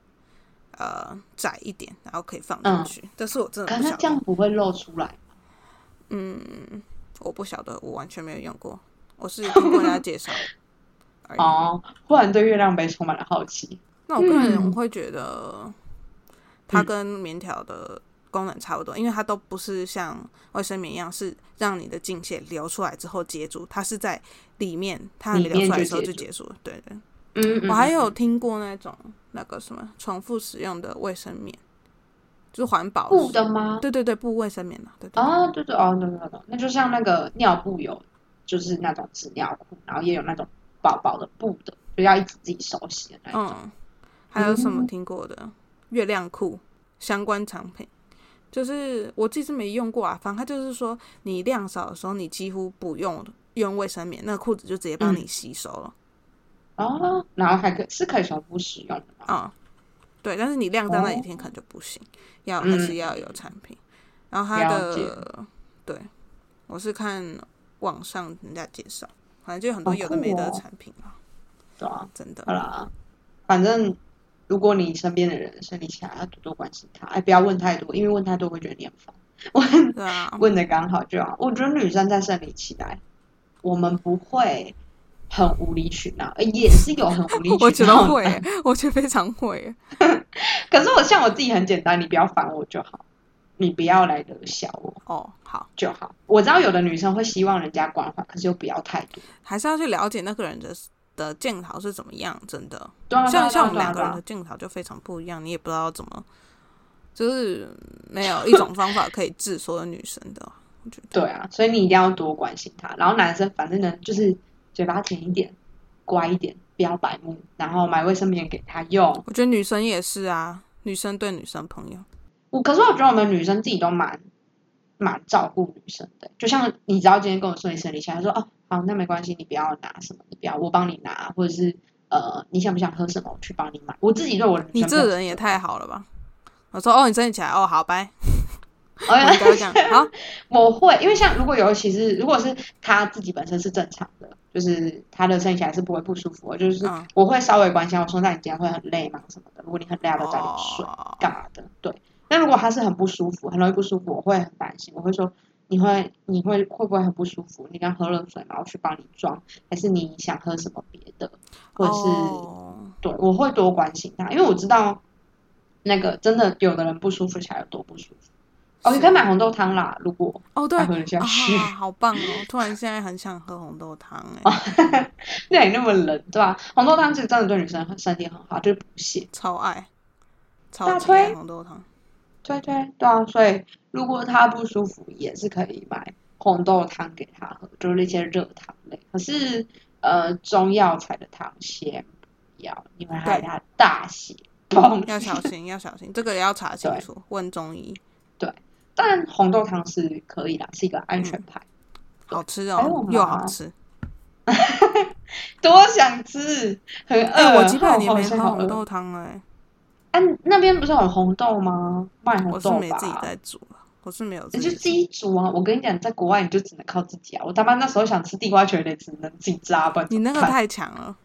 呃窄一点，然后可以放进去。但是我真的可是它不晓得，这样不会露出来。嗯，我不晓得，我完全没有用过，我是听过人家介绍而已。哦，忽然对月亮杯充满了好奇。那我个人嗯会觉得，它跟棉条的功能差不多，因为它都不是像卫生棉一样，是让你的经血流出来之后接住，它是在里面，它还没流出来的时候就结束了。对对，嗯，嗯我还有嗯听过那种那个什么重复使用的卫生棉，就是环保布的吗？对对对，布卫生棉啊，对对啊，对对哦，对对对，那就像那个尿布有，就是那种纸尿裤，然后也有那种薄薄的布的，就要一直自己手洗的那种。嗯，还有什么嗯听过的？月亮裤相关产品，就是我自己是没用过啊。反正它就是说，你量少的时候，你几乎不用用卫生棉，那个裤子就直接帮你吸收了。哦，然后还可以是可以重复使用的吗？啊、对，但是你晾在那几天可能就不行，要还是要有产品。然后它的，对，我是看网上人家介绍，反正就有很多有的没的产品啊，对啊，真的好。啦，反正如果你身边的人生理期来，要多多关心他，哎，不要问太多，因为问太多会觉得你很烦。问的啊，问的刚好就好。我觉得女生在生理期来，我们不会很无理取闹，呃也是有很无理取闹。我觉得会，耶，我觉得非常会耶。可是我像我自己很简单，你不要烦我就好，你不要来惹笑我哦，好，就好。我知道有的女生会希望人家关怀，可是又不要太多。还是要去了解那个人的的镜头是怎么样，真的。对啊，像啊像我们两个人的镜头就非常不一样，你也不知道怎么，就是没有一种方法可以治所有女生的。我觉得对啊，所以你一定要多关心她。然后男生反正呢，就是嘴巴甜一点，乖一点，不要白目，然后买卫生棉给他用。我觉得女生也是啊，女生对女生朋友，我可是我觉得我们女生自己都蛮蛮照顾女生的，就像你知道今天跟我说你生理期，他说哦好，那没关系，你不要拿什么，你不要，我帮你拿，或者是呃你想不想喝什么，我去帮你买。我自己对我你这人也太好了吧？我说哦，你生理起来哦，好拜，好，我会，因为像如果尤其是如果是他自己本身是正常的，就是他的生理期来是不会不舒服的，就是嗯我会稍微关心，我说那你今天会很累吗？什么的？如果你很累，要早点睡？哦干嘛的？对。那如果他是很不舒服，很容易不舒服，我会很担心，我会说你会你会会不会很不舒服？你刚喝了水，然后去帮你装，还是你想喝什么别的？或者是、哦对，我会多关心他，因为我知道那个真的有的人不舒服起来有多不舒服。哦，你可以买红豆汤啦，如果哦，对，喝得下去。啊，好棒哦！突然现在很想喝红豆汤哎，那你那么冷，对吧？红豆汤其实真的对女生很身体很好，就是补血。超爱，超级大推爱红豆汤。对对对啊，所以如果她不舒服，也是可以买红豆汤给她喝，就是那些热汤类。可是呃，中药材的汤先不要，因为害她大血崩。要小心，要小心，这个也要查清楚，问中医。但红豆汤是可以的，是一个安全牌。好吃哦又好吃。多想吃，很饿。哎，我几百年没喝红豆汤了哎，啊，那边不是有红豆吗？卖红我是。没自己在煮了，我是没有自己你就自己煮啊！我跟你讲，在国外你就只能靠自己啊！我他妈那时候想吃地瓜球，也得只能自己炸吧。你那个太强了，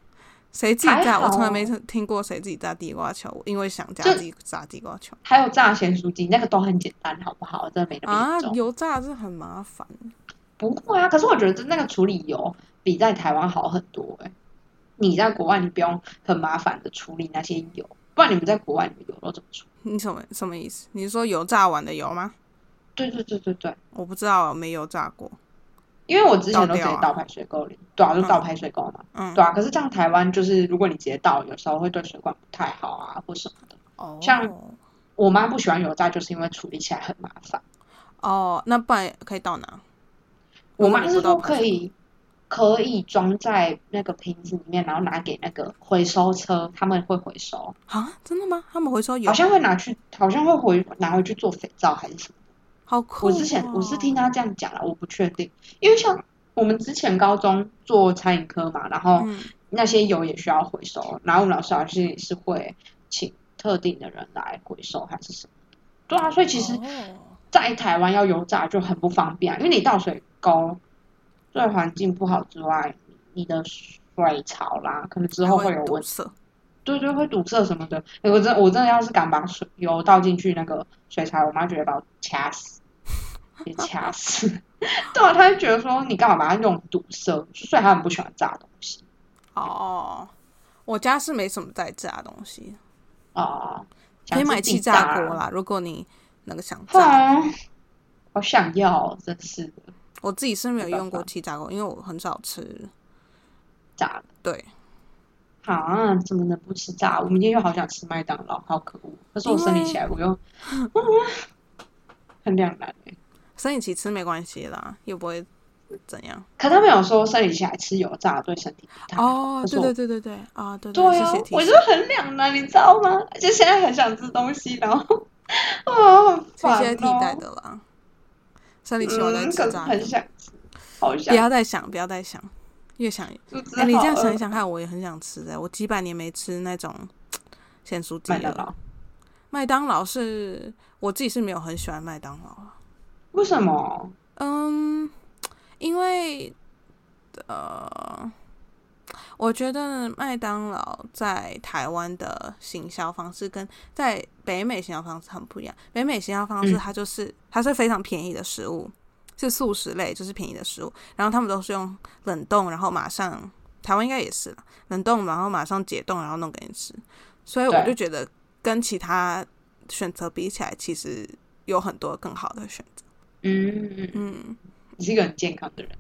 谁自己炸？我从来没听过谁自己炸地瓜球，因为想加就自己炸地瓜球还有炸咸酥鸡，那个都很简单，好不好？真的没那么啊。油炸是很麻烦。不会啊，可是我觉得那个处理油比在台湾好很多哎、你在国外你不用很麻烦的处理那些油，不然你们在国外你们油都怎么处理？你什么什么意思？你是说油炸完的油吗？对对对对对，我不知道，没油炸过。因为我之前都直接倒排水沟里，对啊，就倒排水沟嘛，嗯，对啊。可是这样台湾就是如果你直接倒，有时候会对水管不太好啊，或什么的。哦，像我妈不喜欢油炸，就是因为处理起来很麻烦。哦，那不然可以倒哪？我妈是说如果你不倒可以可以装在那个瓶子里面，然后拿给那个回收车，他们会回收，啊？真的吗？他们回收油好像会拿去，好像会回拿回去做肥皂还是什么。好酷、哦。我之前我是听他这样讲了，我不确定，因为像我们之前高中做餐饮科嘛，然后嗯，那些油也需要回收，然后我们老师好像也是会请特定的人来回收还是什么。对啊，所以其实哦在台湾要油炸就很不方便、啊，因为你倒水沟对环境不好之外，你的水槽啦，可能之后会有问题。对对，会堵塞什么的。欸我真我真的要是敢把水油倒进去那个水槽，我妈觉得把我掐死，也掐死。对啊，她就觉得说你干嘛把它用堵塞，所以她很不喜欢炸东西哦，我家是没什么在炸东西，哦。可以买气炸炸锅啦。如果你那个想炸，啊，好想要哦，真是的，我自己是没有用过气炸锅，因为我很少吃。炸的。对，啊，怎么能不吃炸？我明天又好想吃麦当劳，好可恶！可是我生理起来，我又 很两难哎。生理期吃没关系啦，又不会怎样。可他们有说生理期来吃油炸对身体不太好。哦，对对对对对啊，对对我就。很两难，你知道吗？就现在很想吃东西，然后 啊，很这烦些替代哦。的啦。生理期我在嗯，可是很吃炸的，想吃，好不。要再想，不要再想，越想哎、你这样想一想看，我也很想吃哎、我几百年没吃那种咸酥鸡了。麦当劳，是我自己是没有很喜欢麦当劳啊为什么？嗯，因为呃，我觉得麦当劳在台湾的行销方式跟在北美行销方式很不一样。北美行销方式嗯它就是、它是非常便宜的食物，是素食类，就是便宜的食物，然后他们都是用冷冻，然后马上台湾应该也是了，冷冻然后马上解冻，然后弄给你吃。所以我就觉得跟其他选择比起来，其实有很多更好的选择。嗯，嗯。你是一个很健康的人。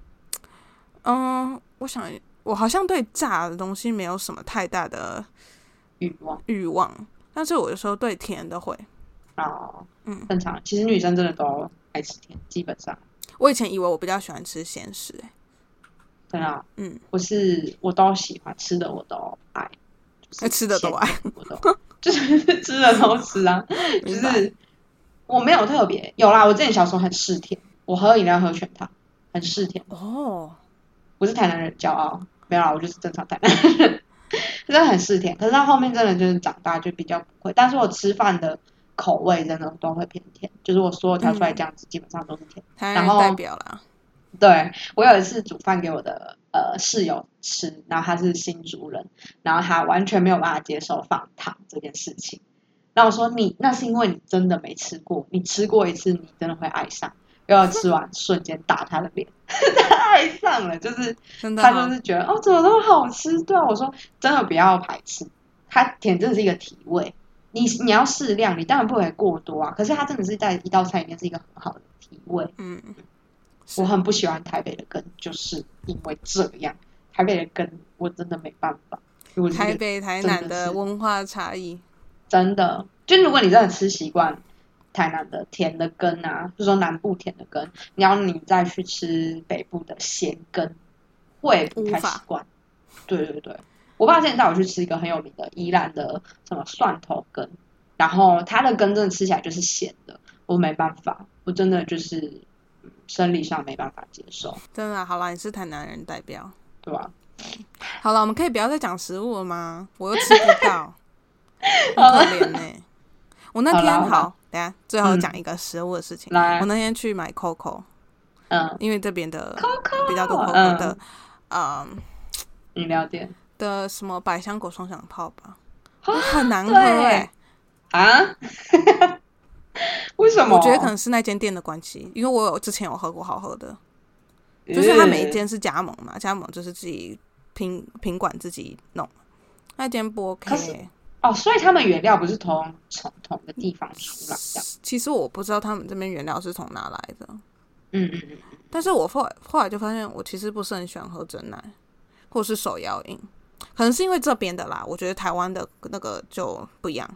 嗯，我想我好像对炸的东西没有什么太大的欲望欲望，但是我有时候对甜的会。哦，嗯正常。其实女生真的都爱吃甜，基本上我以前以为我比较喜欢吃咸食、欸，真的啊。嗯，我是我都喜欢吃的，我都爱，就是哎吃的都爱，我都 就是吃的都吃啊。就是我没有特别有啦，我之前小时候很嗜甜，我喝饮料喝全糖，很嗜甜。哦，我是台南人，骄傲。没有啦，我就是正常台南人，真的很嗜甜。可是到后面真的就是长大就比较不会，但是我吃饭的口味真的都会偏甜，就是我所有调出来酱汁基本上都是甜。台然后代表啦。对我有一次煮饭给我的呃室友吃，然后他是新竹人，然后他完全没有办法接受放糖这件事情。然后我说你那是因为你真的没吃过，你吃过一次你真的会爱上。又要吃完瞬间打他的脸，他爱上了，就是他哦，就是觉得哦怎么那么好吃？对啊，我说真的不要排斥，它甜真的是一个体味，你你要适量，你当然不可以过多啊。可是它真的是在一道菜里面是一个很好的体味。嗯，是我很不喜欢台北的根，就是因为这样，台北的根我真的没办法。台北、台南的文化差异。真的，就如果你真的吃习惯台南的甜的根啊，就说南部甜的根，然后你再去吃北部的咸根，会不太习惯。对对对，我爸之前带我去吃一个很有名的宜兰的什么蒜头根，然后它的根真的吃起来就是咸的，我没办法，我真的就是嗯生理上没办法接受，真的啊、好啦，你是台南人代表。对吧？好了，我们可以不要再讲食物了吗？我又吃不到，很可怜呢、我那天好等下最后嗯。讲一个食物的事情。来。我，那天去买 Coco，嗯，因为这边的 Coco，比较多 Coco 嗯。的，嗯。饮料店的什么百香果双响炮吧，啊很难喝对。哎、啊？为什么？我觉得可能是那间店的关系，因为我有之前有喝过好喝的，就是它每一间是加盟嘛，加盟就是自己品品管自己弄，那间不 OK 哦，所以他们原料不是从从同个地方出来的。其实我不知道他们这边原料是从哪来的，嗯嗯嗯，但是我后来后来就发现，我其实不是很喜欢喝真奶，或是手摇饮，可能是因为这边的啦。我觉得台湾的那个就不一样，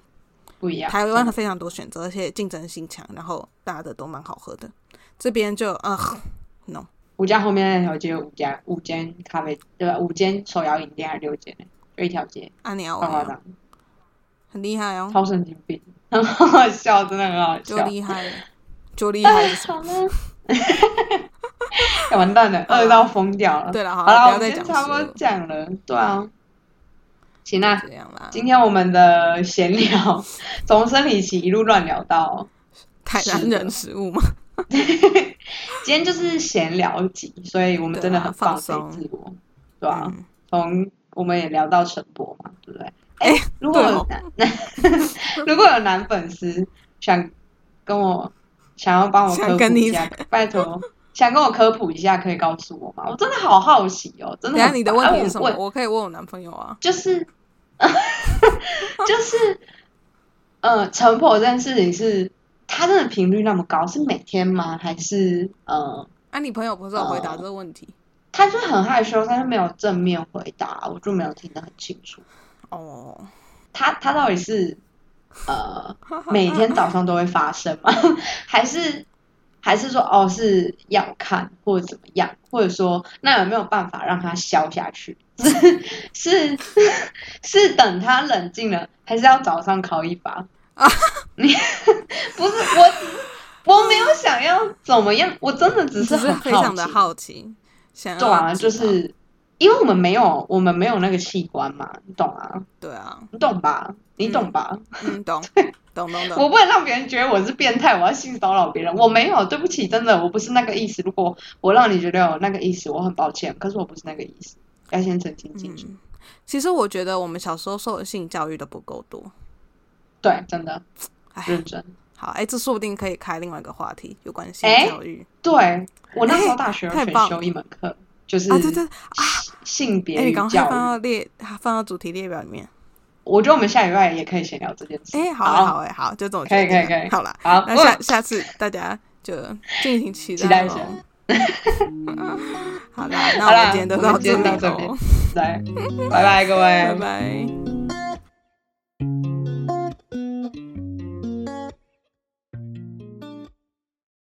不一样。台湾的非常多选择，而且竞争性强，然后大家的都蛮好喝的。这边就呃，no，五家后面那条街有五家五间咖啡，对吧？五间手摇饮店还是六间呢？就一条街，啊，你啊，超夸张，很厉害哦，超神经病，很 好笑，真的很好笑就笑。厉害了，就厉害是什么。好 了，哎完蛋了，饿到疯掉了。对了，好好了，不我们要再讲今天差不多，讲了，对啊。行啦，这样啦。今天我们的闲聊 从生理期一路乱聊到台南人食物嘛，今天就是闲聊集，所以我们真的很放松自我，对吧、嗯从我们也聊到陈博嘛，对不对？哎、如果 如果有男粉丝想跟我想要帮我科普一下，拜托，想跟我科普一下，可以告诉我吗？我真的好好奇哦，真的你的问题是什么我可以问我男朋友啊。就是 就是呃，晨跑这件事情是它真的频率那么高，是每天吗？还是呃，啊，你朋友不是有回答哦这个问题？他就很害羞，他就没有正面回答，我就没有听得很清楚。哦，他他到底是呃每天早上都会发生吗？还是还是说哦是要看或者怎么样？或者说那有没有办法让它消下去？是是是等他冷静了，还是要早上考一把？啊，你不是我，我没有想要怎么样，我真的只是很非常的好奇，想对啊，就是因为我们没有，我们没有那个器官嘛，你懂啊？对啊，你懂吧？你懂吧？嗯，懂，懂懂懂。我不能让别人觉得我是变态，我要性骚扰别人，我没有，对不起，真的，我不是那个意思。如果我让你觉得有那个意思，我很抱歉，可是我不是那个意思，要先澄清清楚。其实我觉得我们小时候受的性教育都不够多。对，真的，认真。好，哎，这说不定可以开另外一个话题，有关性教育。对，我那时候大学选修一门课，就是啊，对对啊，性别你刚快放到列，放到主题列表里面。我觉得我们下礼拜也可以闲聊这件事。哎，好，好，哎，好，就这么可以，可以，可以。好了，好，那下下次大家就敬请期待一下。好啦，那我们今天就到这里，来，拜拜各位，拜拜。